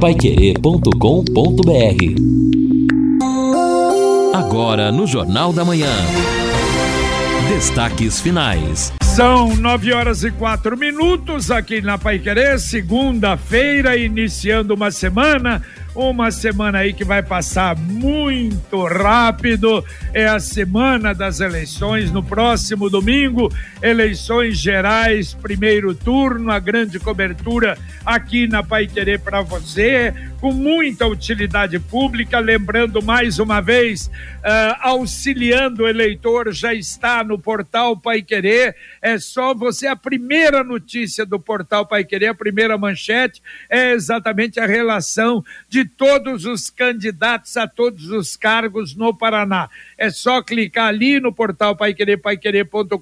paiquerê.com.br Agora no Jornal da Manhã. Destaques finais. São nove horas e quatro minutos aqui na Paiquerê, segunda-feira, iniciando uma semana uma semana aí que vai passar muito rápido. É a semana das eleições. No próximo domingo, eleições gerais, primeiro turno, a grande cobertura aqui na Pai Querer para você, com muita utilidade pública. Lembrando mais uma vez, uh, auxiliando o eleitor já está no portal Pai Querer. É só você, a primeira notícia do portal Pai Querer, a primeira manchete, é exatamente a relação de todos os candidatos a todos os cargos no Paraná. É só clicar ali no portal paiquerer.com.br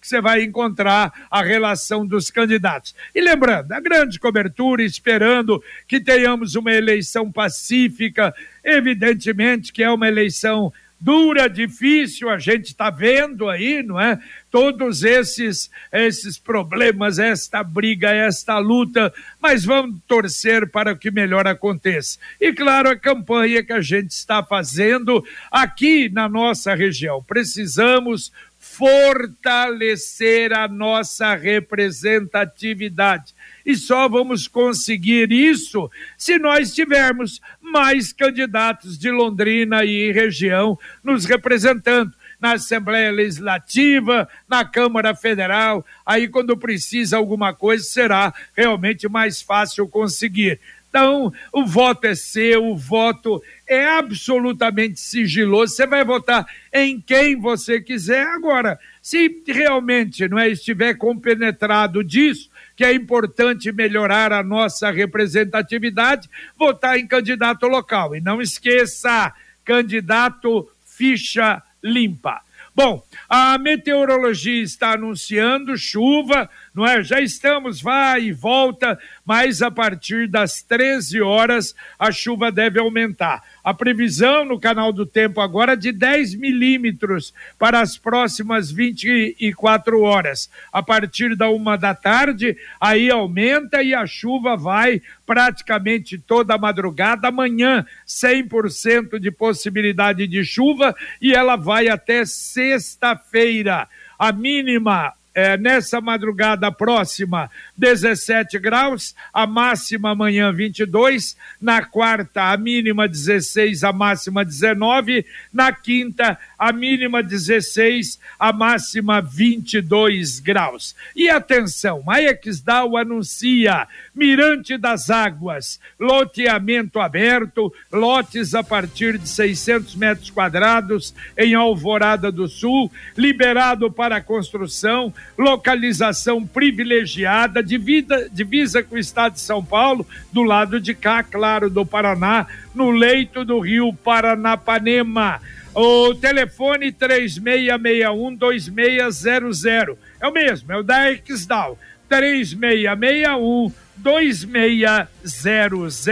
que você vai encontrar a relação dos candidatos. E lembrando, a grande cobertura, esperando que tenhamos uma eleição pacífica, evidentemente que é uma eleição dura, difícil, a gente está vendo aí, não é? Todos esses, esses problemas, esta briga, esta luta, mas vamos torcer para que melhor aconteça. E claro, a campanha que a gente está fazendo aqui na nossa região. Precisamos fortalecer a nossa representatividade. E só vamos conseguir isso se nós tivermos mais candidatos de Londrina e região nos representando na Assembleia Legislativa, na Câmara Federal. Aí, quando precisa alguma coisa, será realmente mais fácil conseguir. Então, o voto é seu, o voto é absolutamente sigiloso. Você vai votar em quem você quiser. Agora, se realmente não é, estiver compenetrado disso, que é importante melhorar a nossa representatividade, votar em candidato local. E não esqueça, candidato ficha limpa. Bom, a meteorologia está anunciando chuva, não é? Já estamos, vai e volta, mas a partir das 13 horas a chuva deve aumentar. A previsão no canal do tempo agora é de 10 milímetros para as próximas 24 horas. A partir da uma da tarde, aí aumenta e a chuva vai praticamente toda a madrugada. Amanhã, 100% de possibilidade de chuva e ela vai até sexta-feira. A mínima é, nessa madrugada próxima, 17 graus, a máxima amanhã 22, na quarta a mínima 16, a máxima 19, na quinta a mínima 16, a máxima 22 graus. E atenção, a Exdal anuncia Mirante das Águas, loteamento aberto, lotes a partir de 600 metros quadrados em Alvorada do Sul, liberado para construção, localização privilegiada, divisa, divisa com o estado de São Paulo, do lado de cá, claro, do Paraná, no leito do rio Paranapanema. O telefone 3661-2600. É o mesmo, é o da Exdal. 3661 2600.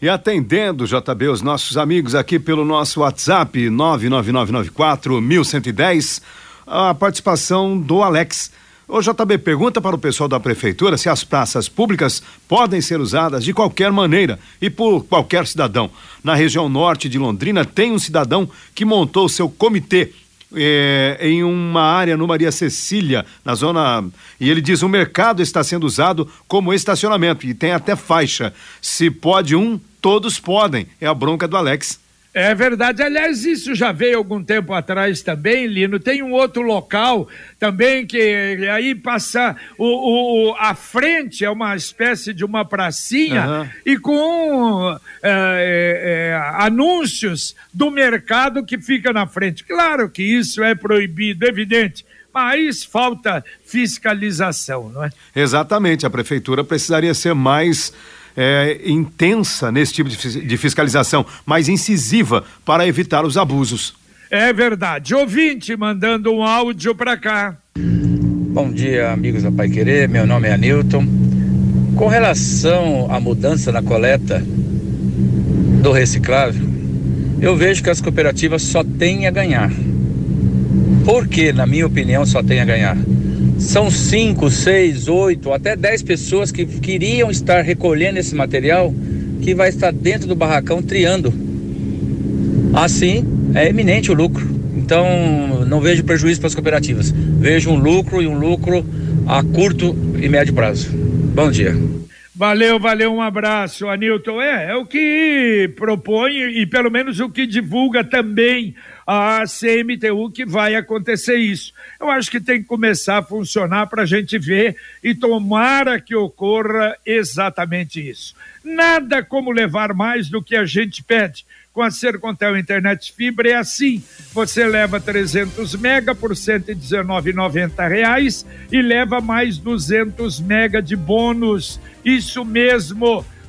E atendendo, JB, os nossos amigos aqui pelo nosso WhatsApp 99994 1110, a participação do Alex. Ô JB, pergunta para o pessoal da prefeitura se as praças públicas podem ser usadas de qualquer maneira e por qualquer cidadão. Na região norte de Londrina tem um cidadão que montou seu comitê é, em uma área no Maria Cecília, na zona. E ele diz: o mercado está sendo usado como estacionamento e tem até faixa. Se pode um, todos podem. É a bronca do Alex. É verdade. Aliás, isso já veio algum tempo atrás também, Lino. Tem um outro local também que aí passa o, o a frente é uma espécie de uma pracinha uhum. e com é, é, anúncios do mercado que fica na frente. Claro que isso é proibido, evidente mas falta fiscalização, não é? Exatamente, a prefeitura precisaria ser mais é, intensa nesse tipo de, de fiscalização, mais incisiva para evitar os abusos. É verdade. Ouvinte mandando um áudio para cá. Bom dia, amigos da Pai Querer. Meu nome é Anilton. Com relação à mudança na coleta do reciclável, eu vejo que as cooperativas só têm a ganhar. Por que, na minha opinião, só tem a ganhar? São cinco, seis, oito, até dez pessoas que queriam estar recolhendo esse material que vai estar dentro do barracão triando. Assim, é eminente o lucro. Então, não vejo prejuízo para as cooperativas. Vejo um lucro e um lucro a curto e médio prazo. Bom dia. Valeu, valeu, um abraço, Anilton. É, é o que propõe e pelo menos o que divulga também a CMTU que vai acontecer isso. Eu acho que tem que começar a funcionar para a gente ver e tomara que ocorra exatamente isso. Nada como levar mais do que a gente pede. Com a Sercontel Internet Fibra é assim. Você leva 300 mega por R$ 119,90 e leva mais 200 mega de bônus. Isso mesmo,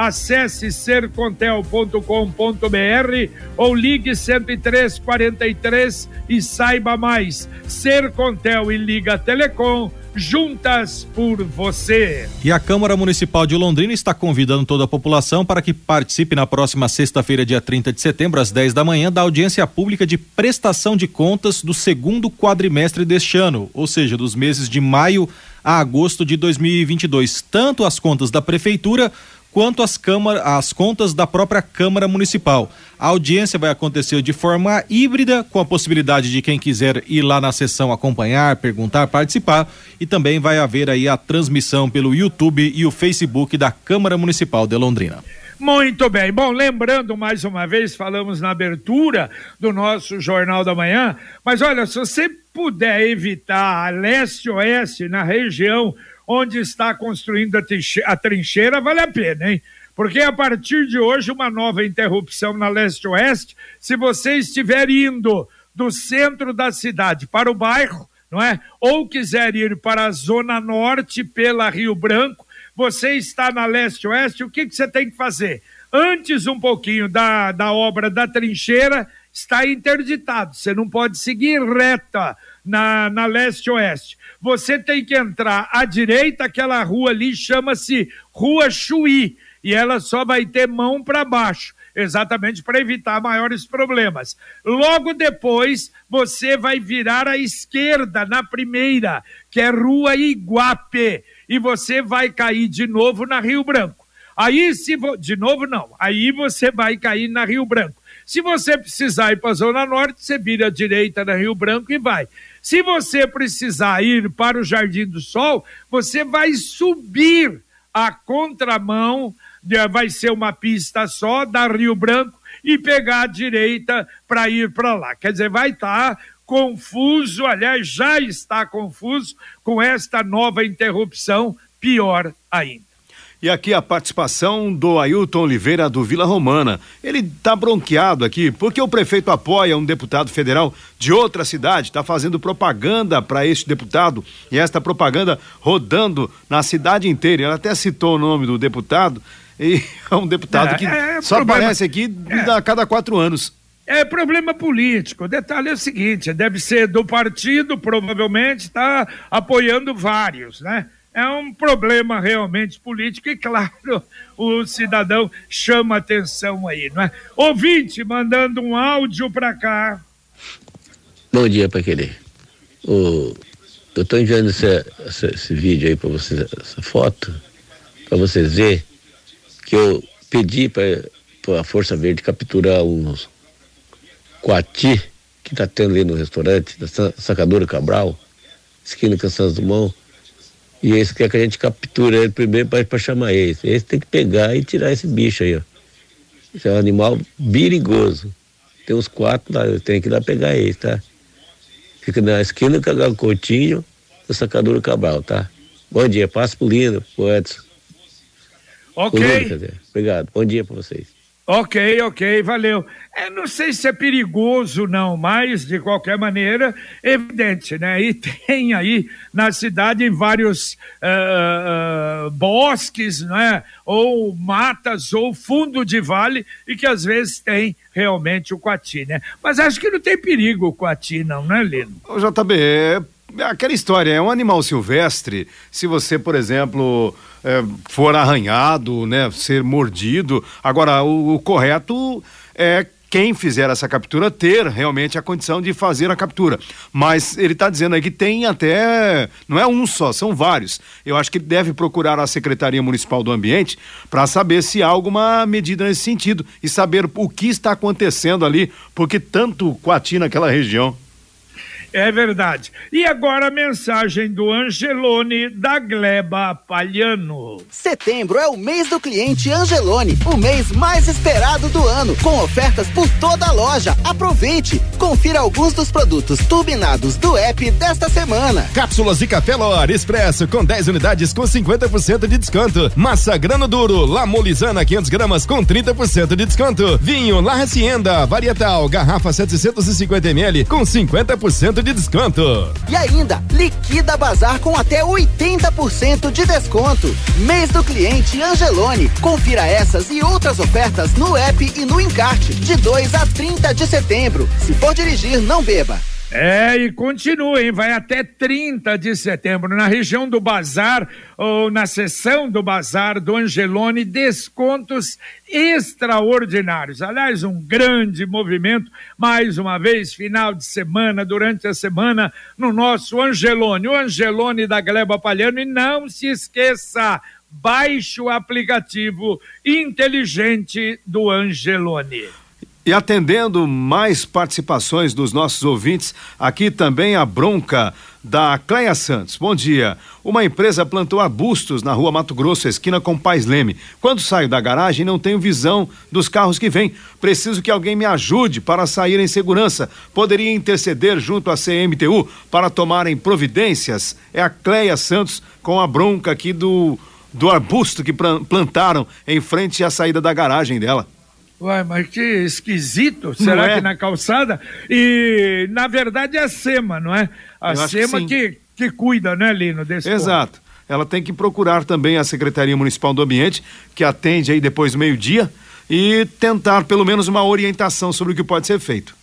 Acesse sercontel.com.br ou ligue 10343 e saiba mais. Sercontel e Liga Telecom juntas por você. E a Câmara Municipal de Londrina está convidando toda a população para que participe na próxima sexta-feira, dia 30 de setembro, às 10 da manhã, da audiência pública de prestação de contas do segundo quadrimestre deste ano, ou seja, dos meses de maio a agosto de 2022, tanto as contas da prefeitura quanto as, câmara, as contas da própria Câmara Municipal. A audiência vai acontecer de forma híbrida, com a possibilidade de quem quiser ir lá na sessão acompanhar, perguntar, participar, e também vai haver aí a transmissão pelo YouTube e o Facebook da Câmara Municipal de Londrina. Muito bem. Bom, lembrando mais uma vez, falamos na abertura do nosso Jornal da Manhã, mas olha, se você puder evitar a leste-oeste na região onde está construindo a trincheira, vale a pena, hein? Porque a partir de hoje, uma nova interrupção na leste-oeste, se você estiver indo do centro da cidade para o bairro, não é? Ou quiser ir para a zona norte pela Rio Branco, você está na leste-oeste, o que, que você tem que fazer? Antes um pouquinho da, da obra da trincheira, está interditado, você não pode seguir reta na, na leste-oeste você tem que entrar à direita, aquela rua ali chama-se Rua Chuí, e ela só vai ter mão para baixo, exatamente para evitar maiores problemas. Logo depois, você vai virar à esquerda, na primeira, que é Rua Iguape, e você vai cair de novo na Rio Branco. Aí, se vo... de novo, não, aí você vai cair na Rio Branco. Se você precisar ir para a Zona Norte, você vira à direita na Rio Branco e vai. Se você precisar ir para o Jardim do Sol, você vai subir a contramão, vai ser uma pista só da Rio Branco e pegar a direita para ir para lá. Quer dizer, vai estar tá confuso, aliás, já está confuso com esta nova interrupção, pior ainda. E aqui a participação do Ailton Oliveira do Vila Romana. Ele está bronqueado aqui porque o prefeito apoia um deputado federal de outra cidade, está fazendo propaganda para este deputado e esta propaganda rodando na cidade inteira. Ele até citou o nome do deputado e é um deputado é, que é só problema, aparece aqui é, a cada quatro anos. É problema político. O detalhe é o seguinte: deve ser do partido, provavelmente está apoiando vários, né? É um problema realmente político e, claro, o cidadão chama atenção aí, não é? Ouvinte, mandando um áudio para cá. Bom dia, para querer. O, eu estou enviando esse, esse, esse, vídeo aí para vocês, essa foto, para vocês verem que eu pedi para a Força Verde capturar uns coati que está tendo ali no restaurante da Sacadora Cabral, esquina Cansaço do Mão e esse quer que a gente capture ele primeiro para chamar esse. Esse tem que pegar e tirar esse bicho aí, ó. Esse é um animal perigoso. Tem uns quatro lá, tenho que ir lá pegar esse, tá? Fica na esquina do Coutinho, do Sacadura Cabral, tá? Bom dia, passo pro Lino, pro Edson. Ok. Lino, Obrigado, bom dia para vocês. Ok, ok, valeu. É, não sei se é perigoso não, mas de qualquer maneira, evidente, né? E tem aí na cidade vários uh, uh, bosques, né? Ou matas, ou fundo de vale, e que às vezes tem realmente o coati, né? Mas acho que não tem perigo o coati não, né, Lino? O JB, aquela história, é um animal silvestre, se você, por exemplo é, for arranhado, né, ser mordido. Agora, o, o correto é quem fizer essa captura ter realmente a condição de fazer a captura. Mas ele está dizendo aí que tem até. Não é um só, são vários. Eu acho que ele deve procurar a Secretaria Municipal do Ambiente para saber se há alguma medida nesse sentido e saber o que está acontecendo ali, porque tanto coati naquela região. É verdade. E agora a mensagem do Angelone da Gleba Palhano. Setembro é o mês do cliente Angelone, o mês mais esperado do ano, com ofertas por toda a loja. Aproveite! Confira alguns dos produtos turbinados do app desta semana. Cápsulas de café Lor Expresso com 10 unidades com 50% de desconto. Massa grano duro, Lamolizana 500 gramas com 30% de desconto. Vinho La Hacienda Varietal, garrafa 750 ml com 50% de desconto. E ainda, liquida bazar com até 80% de desconto. Mês do cliente Angelone. Confira essas e outras ofertas no app e no encarte, de 2 a 30 de setembro. Se for dirigir, não beba. É, e continua, hein? Vai até 30 de setembro. Na região do Bazar, ou na seção do Bazar do Angelone, descontos extraordinários. Aliás, um grande movimento, mais uma vez, final de semana, durante a semana, no nosso Angelone, o Angelone da Gleba Palhano. E não se esqueça, baixe o aplicativo inteligente do Angelone. E atendendo mais participações dos nossos ouvintes, aqui também a bronca da Cleia Santos. Bom dia. Uma empresa plantou arbustos na rua Mato Grosso, esquina com Pais Leme. Quando saio da garagem, não tenho visão dos carros que vêm. Preciso que alguém me ajude para sair em segurança. Poderia interceder junto à CMTU para tomarem providências? É a Cleia Santos com a bronca aqui do, do arbusto que plantaram em frente à saída da garagem dela. Uai, mas que esquisito, será é? que na calçada? E, na verdade, é a SEMA, não é? A Eu SEMA que, que, que, cuida, né, Lino, desse Exato. Ponto. Ela tem que procurar também a Secretaria Municipal do Ambiente, que atende aí depois do meio-dia, e tentar pelo menos uma orientação sobre o que pode ser feito.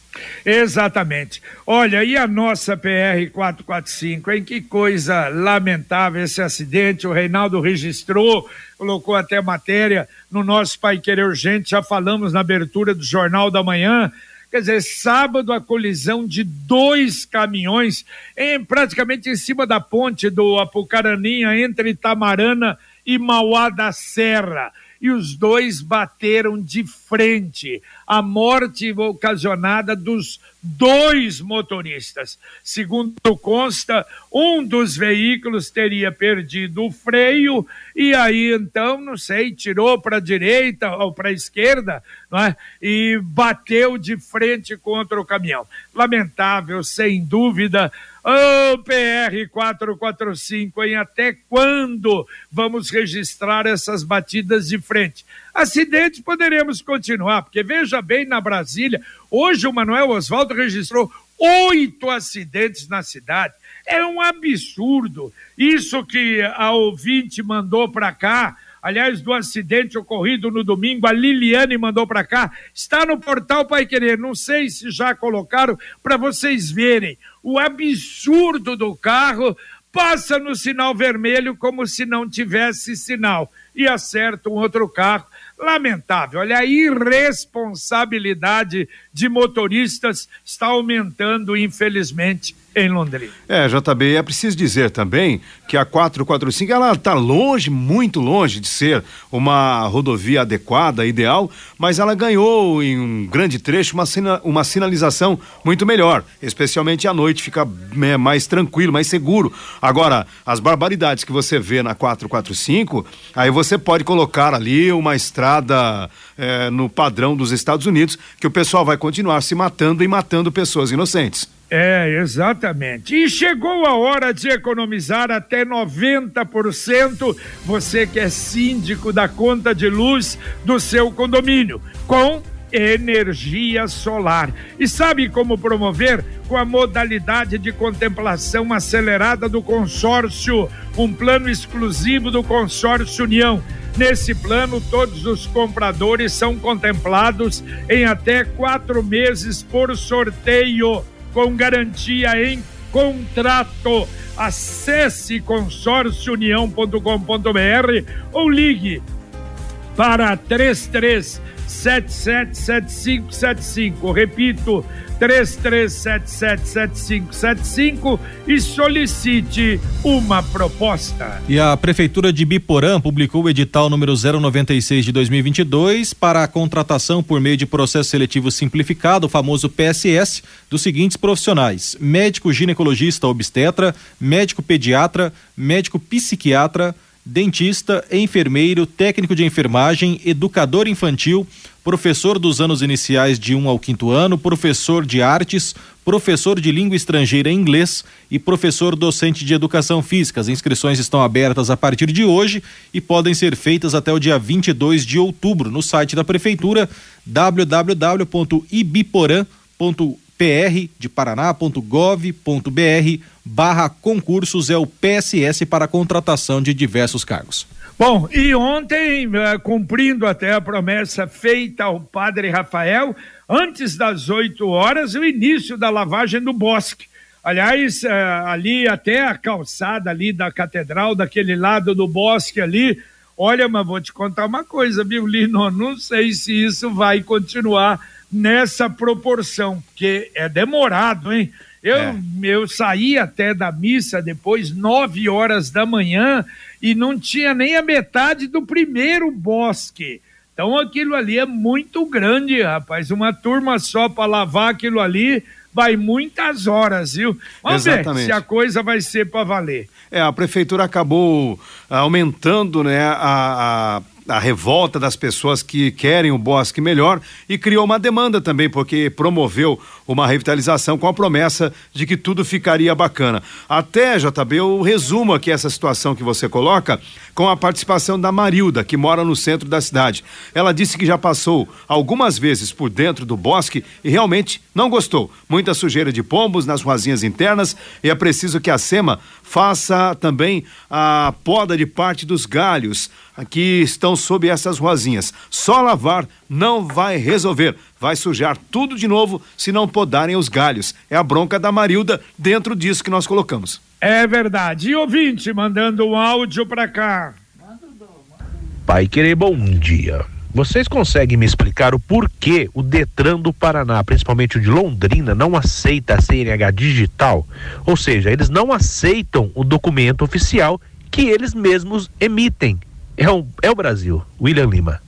Exatamente. Olha, e a nossa PR 445, em que coisa lamentável esse acidente. O Reinaldo registrou, colocou até matéria no nosso Pai Querer Urgente, já falamos na abertura do Jornal da Manhã. Quer dizer, sábado a colisão de dois caminhões em praticamente em cima da ponte do Apucaraninha entre Itamarana e Mauá da Serra e os dois bateram de frente. A morte ocasionada dos dois motoristas. Segundo consta, um dos veículos teria perdido o freio e aí então, não sei, tirou para a direita ou para a esquerda, não é? E bateu de frente contra o caminhão. Lamentável, sem dúvida. Ô oh, PR 445, em até quando vamos registrar essas batidas de frente? Acidentes poderemos continuar, porque veja bem na Brasília, hoje o Manuel Oswaldo registrou oito acidentes na cidade. É um absurdo. Isso que a ouvinte mandou para cá, aliás, do acidente ocorrido no domingo, a Liliane mandou para cá, está no portal Pai Querer. Não sei se já colocaram para vocês verem o absurdo do carro. Passa no sinal vermelho como se não tivesse sinal e acerta um outro carro lamentável. Olha, a irresponsabilidade de motoristas está aumentando, infelizmente, em Londrina. É, JB, é preciso dizer também que a 445 ela está longe, muito longe de ser uma rodovia adequada, ideal, mas ela ganhou em um grande trecho uma, sina, uma sinalização muito melhor, especialmente à noite fica é, mais tranquilo, mais seguro. Agora, as barbaridades que você vê na 445, aí você pode colocar ali uma estrada é, no padrão dos Estados Unidos, que o pessoal vai continuar se matando e matando pessoas inocentes. É, exatamente. E chegou a hora de economizar até 90%. Você que é síndico da conta de luz do seu condomínio, com energia solar. E sabe como promover? Com a modalidade de contemplação acelerada do consórcio, um plano exclusivo do consórcio União. Nesse plano, todos os compradores são contemplados em até quatro meses por sorteio, com garantia em contrato. Acesse consórciounião.com.br ou ligue para 33 777575. Repito, 33777575 e solicite uma proposta. E a Prefeitura de Biporã publicou o edital número 096 de 2022 para a contratação por meio de processo seletivo simplificado, o famoso PSS, dos seguintes profissionais: médico ginecologista obstetra, médico pediatra, médico psiquiatra, dentista, enfermeiro, técnico de enfermagem, educador infantil, professor dos anos iniciais de 1 um ao quinto ano, professor de artes, professor de língua estrangeira em inglês e professor docente de educação física. As inscrições estão abertas a partir de hoje e podem ser feitas até o dia 22 de outubro no site da prefeitura www.ibiporã.com pr de paraná.gov.br barra concursos é o PSS para contratação de diversos cargos. Bom, e ontem, eh, cumprindo até a promessa feita ao padre Rafael, antes das 8 horas, o início da lavagem do bosque. Aliás, eh, ali até a calçada ali da catedral, daquele lado do bosque ali, olha, mas vou te contar uma coisa, viu, Lino? Não sei se isso vai continuar nessa proporção, porque é demorado, hein? Eu, é. eu saí até da missa depois, nove horas da manhã, e não tinha nem a metade do primeiro bosque. Então aquilo ali é muito grande, rapaz. Uma turma só para lavar aquilo ali vai muitas horas, viu? Vamos Exatamente. ver se a coisa vai ser para valer. É, a prefeitura acabou aumentando, né, a, a a revolta das pessoas que querem o bosque melhor e criou uma demanda também, porque promoveu uma revitalização com a promessa de que tudo ficaria bacana. Até, JB, eu resumo aqui essa situação que você coloca com a participação da Marilda, que mora no centro da cidade. Ela disse que já passou algumas vezes por dentro do bosque e realmente não gostou. Muita sujeira de pombos nas ruazinhas internas e é preciso que a SEMA faça também a poda de parte dos galhos que estão sob essas ruazinhas. Só lavar não vai resolver. Vai sujar tudo de novo se não podarem os galhos. É a bronca da Marilda dentro disso que nós colocamos. É verdade. E ouvinte mandando um áudio para cá. Pai querer bom dia. Vocês conseguem me explicar o porquê o Detran do Paraná, principalmente o de Londrina, não aceita a CNH digital? Ou seja, eles não aceitam o documento oficial que eles mesmos emitem. É, é o Brasil. William Lima.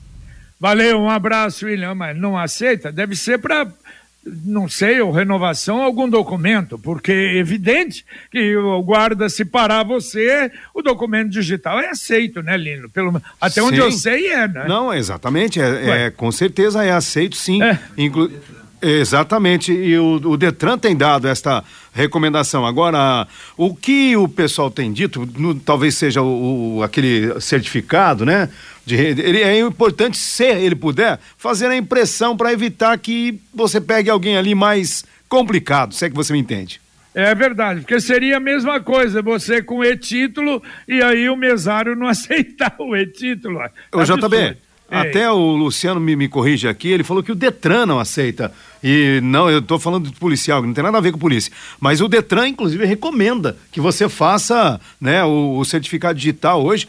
Valeu, um abraço, William. Mas não aceita? Deve ser para não sei, ou renovação, algum documento, porque é evidente que o guarda, se parar você, o documento digital é aceito, né, Lino? Pelo, até sim. onde eu sei é, né? Não, exatamente, é, é com certeza é aceito sim. É. Inclu Exatamente, e o, o, Detran tem dado esta recomendação. Agora, o que o pessoal tem dito, no, talvez seja o, o, aquele certificado, né? De, ele, é importante, se ele puder, fazer a impressão para evitar que você pegue alguém ali mais complicado, se é que você me entende. É verdade, porque seria a mesma coisa, você com e-título e aí o mesário não aceitar o e-título. O JB, até o Luciano me, me corrige aqui, ele falou que o Detran não aceita. E não, eu estou falando de policial, não tem nada a ver com polícia. Mas o Detran, inclusive, recomenda que você faça né, o, o certificado digital hoje.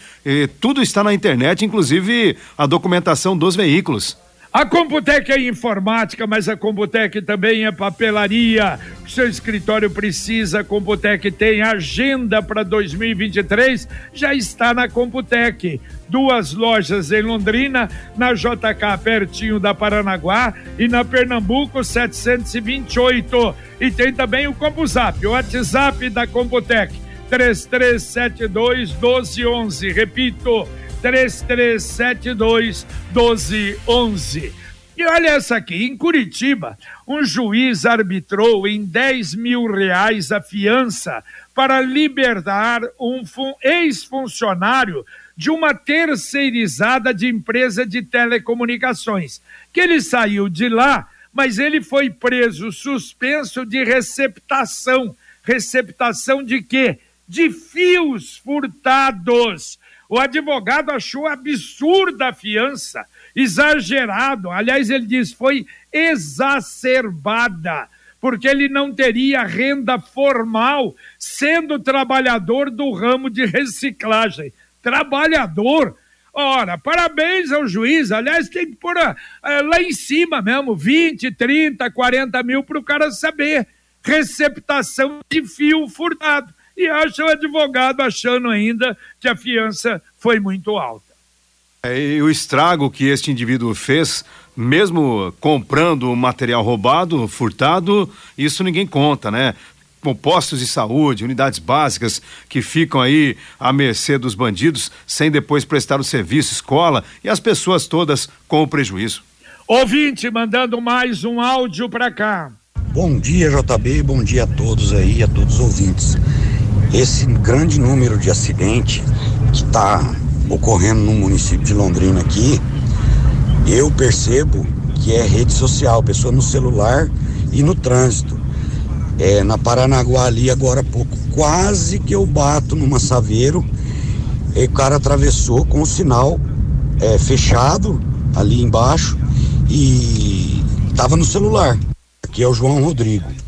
tudo está na internet, inclusive a documentação dos veículos. A Computec é informática, mas a Computec também é papelaria. O seu escritório precisa, a Computec tem agenda para 2023, já está na Computec. Duas lojas em Londrina, na JK pertinho da Paranaguá e na Pernambuco 728. E tem também o CompuZap, o WhatsApp da Computec 3372 1211. Repito, 3372 1211. E olha essa aqui, em Curitiba, um juiz arbitrou em 10 mil reais a fiança para libertar um ex-funcionário de uma terceirizada de empresa de telecomunicações, que ele saiu de lá, mas ele foi preso suspenso de receptação. Receptação de quê? De fios furtados. O advogado achou absurda a fiança, exagerado. Aliás, ele diz foi exacerbada, porque ele não teria renda formal sendo trabalhador do ramo de reciclagem trabalhador. Ora, parabéns ao juiz. Aliás, tem que pôr uh, lá em cima mesmo, 20, 30, 40 mil para o cara saber. Receptação de fio furtado. E acha o advogado achando ainda que a fiança foi muito alta. É, e o estrago que este indivíduo fez, mesmo comprando material roubado, furtado, isso ninguém conta, né? com postos de saúde, unidades básicas que ficam aí à mercê dos bandidos, sem depois prestar o serviço, escola e as pessoas todas com o prejuízo. Ouvinte mandando mais um áudio para cá. Bom dia, JB, bom dia a todos aí, a todos os ouvintes. Esse grande número de acidente que está ocorrendo no município de Londrina aqui, eu percebo que é rede social, pessoa no celular e no trânsito é, na Paranaguá ali agora há pouco. Quase que eu bato numa saveiro. E o cara atravessou com o sinal é, fechado ali embaixo e estava no celular. Aqui é o João Rodrigo.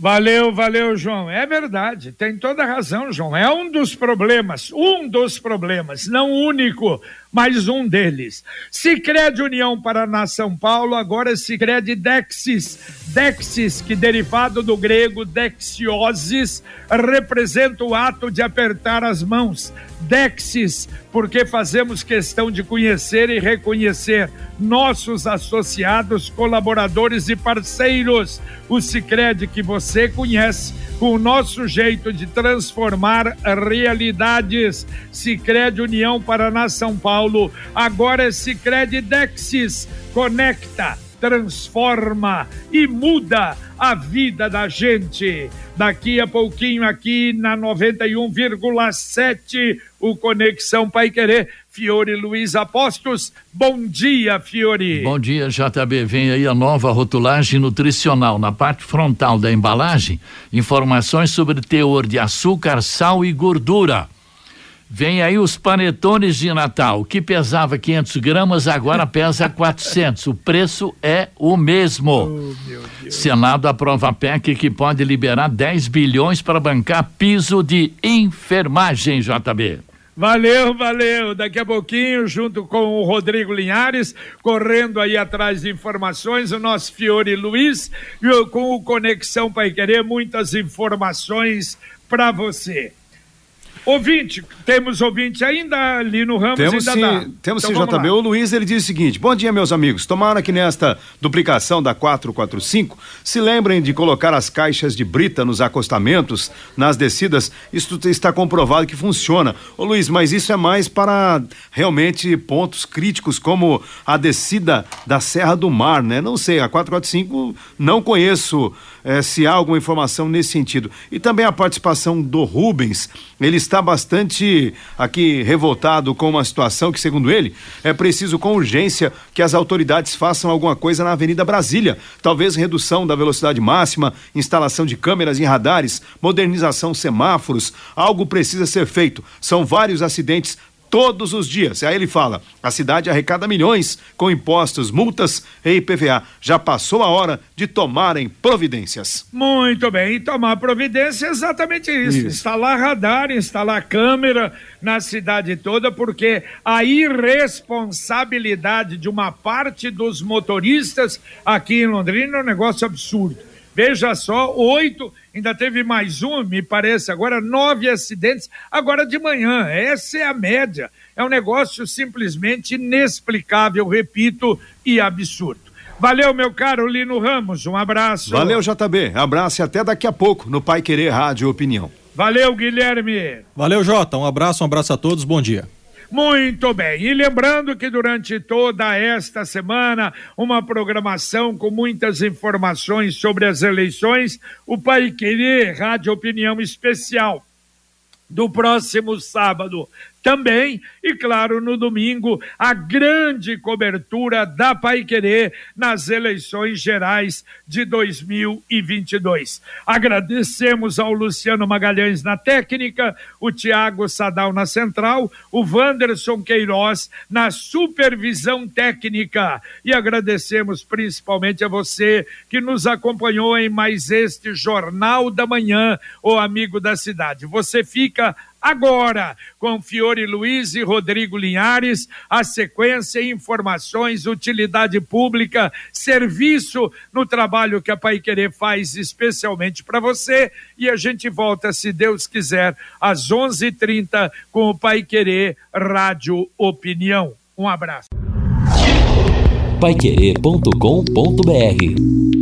Valeu, valeu, João. É verdade, tem toda razão, João. É um dos problemas, um dos problemas, não único, mas um deles. Sicredi União Paraná São Paulo, agora Sicredi Dexis. Dexis, que derivado do grego dexiosis, representa o ato de apertar as mãos. Dexis, porque fazemos questão de conhecer e reconhecer nossos associados, colaboradores e parceiros. O Sicredi que você conhece, com o nosso jeito de transformar realidades. Sicredi União Paraná São Paulo, agora é Sicredi Dexis. Conecta transforma e muda a vida da gente. Daqui a pouquinho, aqui na 91,7, o Conexão Pai Querer. Fiore Luiz Apostos. Bom dia, Fiore. Bom dia, JB. Vem aí a nova rotulagem nutricional. Na parte frontal da embalagem, informações sobre teor de açúcar, sal e gordura. Vem aí os panetones de Natal, que pesava 500 gramas, agora pesa 400. O preço é o mesmo. Oh, Senado aprova a PEC que pode liberar 10 bilhões para bancar piso de enfermagem, JB. Valeu, valeu. Daqui a pouquinho, junto com o Rodrigo Linhares, correndo aí atrás de informações, o nosso Fiore Luiz, com o Conexão Pai Querer, muitas informações para você. Ouvinte, temos ouvinte ainda ali no Ramos temos ainda sim, dá. Temos então, sim, JB. O Luiz, ele diz o seguinte, bom dia, meus amigos. Tomara que nesta duplicação da 445 se lembrem de colocar as caixas de brita nos acostamentos, nas descidas. Isso está comprovado que funciona. Ô Luiz, mas isso é mais para realmente pontos críticos, como a descida da Serra do Mar, né? Não sei, a 445 não conheço eh, se há alguma informação nesse sentido. E também a participação do Rubens, ele está bastante aqui revoltado com uma situação que, segundo ele, é preciso com urgência que as autoridades façam alguma coisa na Avenida Brasília. Talvez redução da velocidade máxima, instalação de câmeras em radares, modernização semáforos, algo precisa ser feito. São vários acidentes todos os dias. Aí ele fala: a cidade arrecada milhões com impostos, multas e IPVA. Já passou a hora de tomarem providências. Muito bem, e tomar providência é exatamente isso. isso. Instalar radar, instalar câmera na cidade toda, porque a irresponsabilidade de uma parte dos motoristas aqui em Londrina é um negócio absurdo. Veja só, oito, ainda teve mais um, me parece, agora nove acidentes, agora de manhã. Essa é a média. É um negócio simplesmente inexplicável, repito, e absurdo. Valeu, meu caro Lino Ramos, um abraço. Valeu, JB. Abraço e até daqui a pouco no Pai Querer Rádio Opinião. Valeu, Guilherme. Valeu, Jota. Um abraço, um abraço a todos, bom dia. Muito bem. E lembrando que durante toda esta semana, uma programação com muitas informações sobre as eleições, o Pai Querer Rádio Opinião Especial do próximo sábado também, e claro, no domingo, a grande cobertura da Pai Querer nas eleições gerais de 2022. Agradecemos ao Luciano Magalhães na técnica, o Tiago Sadal na central, o Wanderson Queiroz na supervisão técnica. E agradecemos principalmente a você que nos acompanhou em mais este Jornal da Manhã, o Amigo da Cidade. Você fica agora com Fiore Luiz e Rodrigo Linhares, a sequência, informações, utilidade pública, serviço no trabalho que a Pai Querer faz especialmente para você e a gente volta, se Deus quiser, às 11:30 com o Pai Querer Rádio Opinião. Um abraço. Paiquerê.com.br